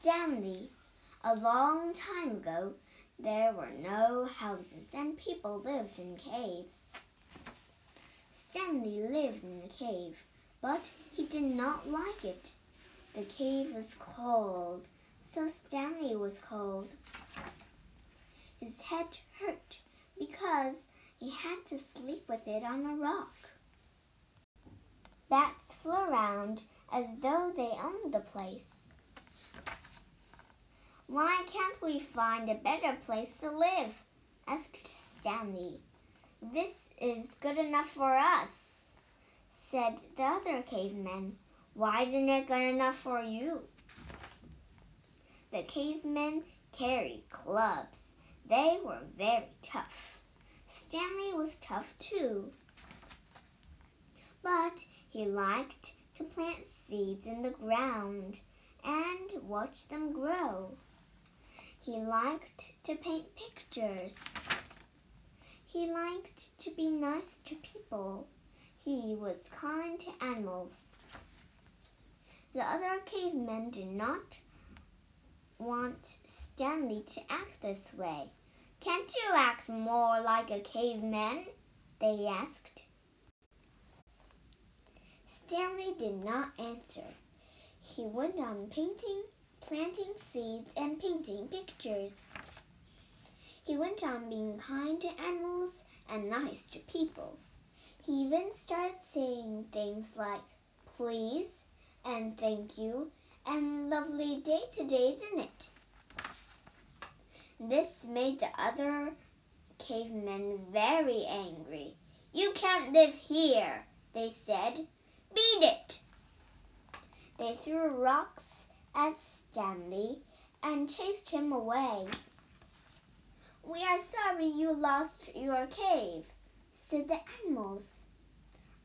Stanley. A long time ago, there were no houses and people lived in caves. Stanley lived in a cave, but he did not like it. The cave was cold, so Stanley was cold. His head hurt because he had to sleep with it on a rock. Bats flew around as though they owned the place. Why can't we find a better place to live? asked Stanley. This is good enough for us, said the other cavemen. Why isn't it good enough for you? The cavemen carried clubs. They were very tough. Stanley was tough too. But he liked to plant seeds in the ground and watch them grow. He liked to paint pictures. He liked to be nice to people. He was kind to animals. The other cavemen did not want Stanley to act this way. Can't you act more like a caveman? They asked. Stanley did not answer. He went on painting planting seeds and painting pictures. He went on being kind to animals and nice to people. He even started saying things like please and thank you and lovely day today, isn't it? This made the other cavemen very angry. You can't live here, they said. Beat it! They threw rocks at Stanley and chased him away. We are sorry you lost your cave, said the animals.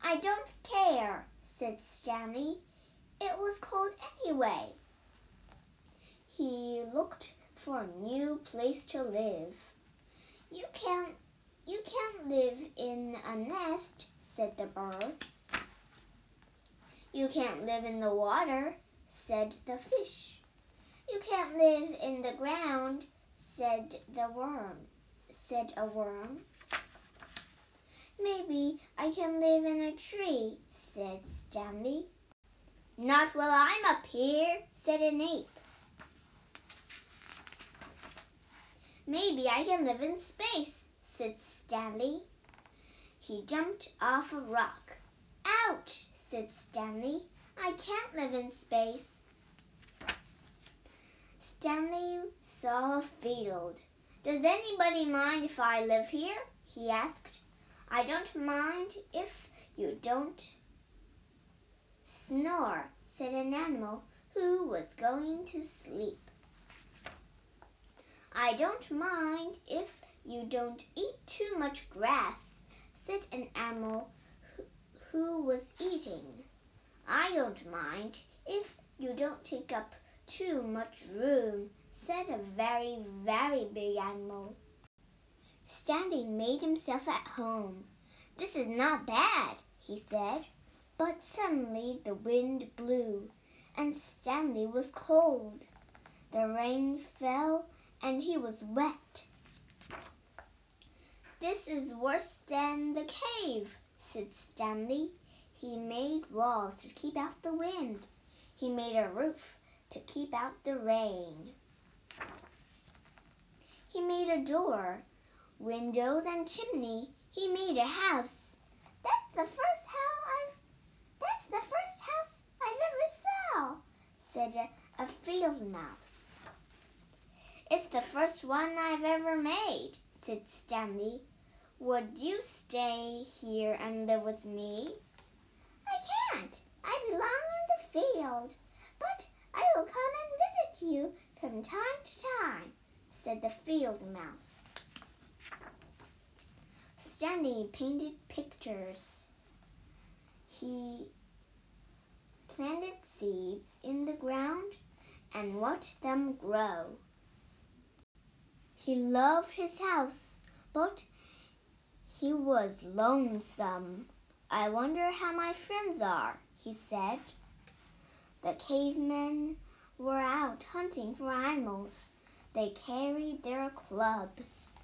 I don't care, said Stanley. It was cold anyway. He looked for a new place to live. You can't you can't live in a nest, said the birds. You can't live in the water, said the fish. You can't live in the ground, said the worm, said a worm. Maybe I can live in a tree, said Stanley. Not while I'm up here, said an ape. Maybe I can live in space, said Stanley. He jumped off a rock. Ouch, said Stanley. I can't live in space. Stanley saw a field. Does anybody mind if I live here? he asked. I don't mind if you don't snore, said an animal who was going to sleep. I don't mind if you don't eat too much grass, said an animal who, who was eating. Don't mind if you don't take up too much room, said a very, very big animal. Stanley made himself at home. This is not bad, he said. But suddenly the wind blew, and Stanley was cold. The rain fell, and he was wet. This is worse than the cave, said Stanley. He made walls to keep out the wind. He made a roof to keep out the rain. He made a door, windows and chimney. He made a house. That's the first house I've That's the first house I've ever saw, said a, a field mouse. It's the first one I've ever made, said Stanley. Would you stay here and live with me? I belong in the field. But I will come and visit you from time to time, said the field mouse. Stanley painted pictures. He planted seeds in the ground and watched them grow. He loved his house, but he was lonesome. I wonder how my friends are, he said. The cavemen were out hunting for animals. They carried their clubs.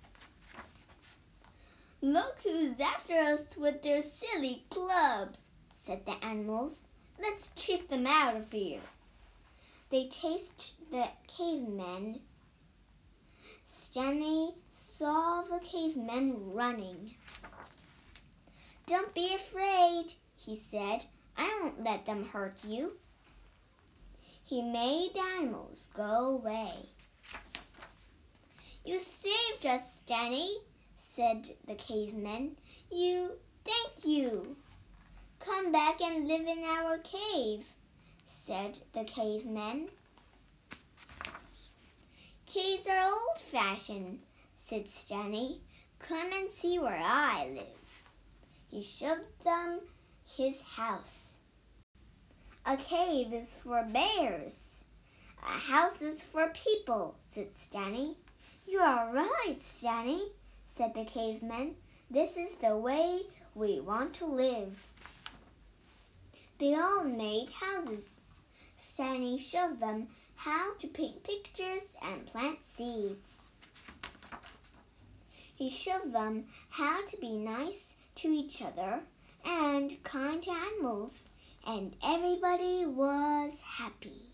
Look who's after us with their silly clubs, said the animals. Let's chase them out of here. They chased the cavemen. Stanley saw the cavemen running. Don't be afraid, he said. I won't let them hurt you. He made the animals go away. You saved us, Danny, said the caveman. You, thank you. Come back and live in our cave, said the caveman. Caves are old fashioned, said Stanley. Come and see where I live. He showed them his house. A cave is for bears. A house is for people, said Stanley. You are right, Stanley, said the caveman. This is the way we want to live. They all made houses. Stanley showed them how to paint pictures and plant seeds. He showed them how to be nice to each other and kind to animals and everybody was happy.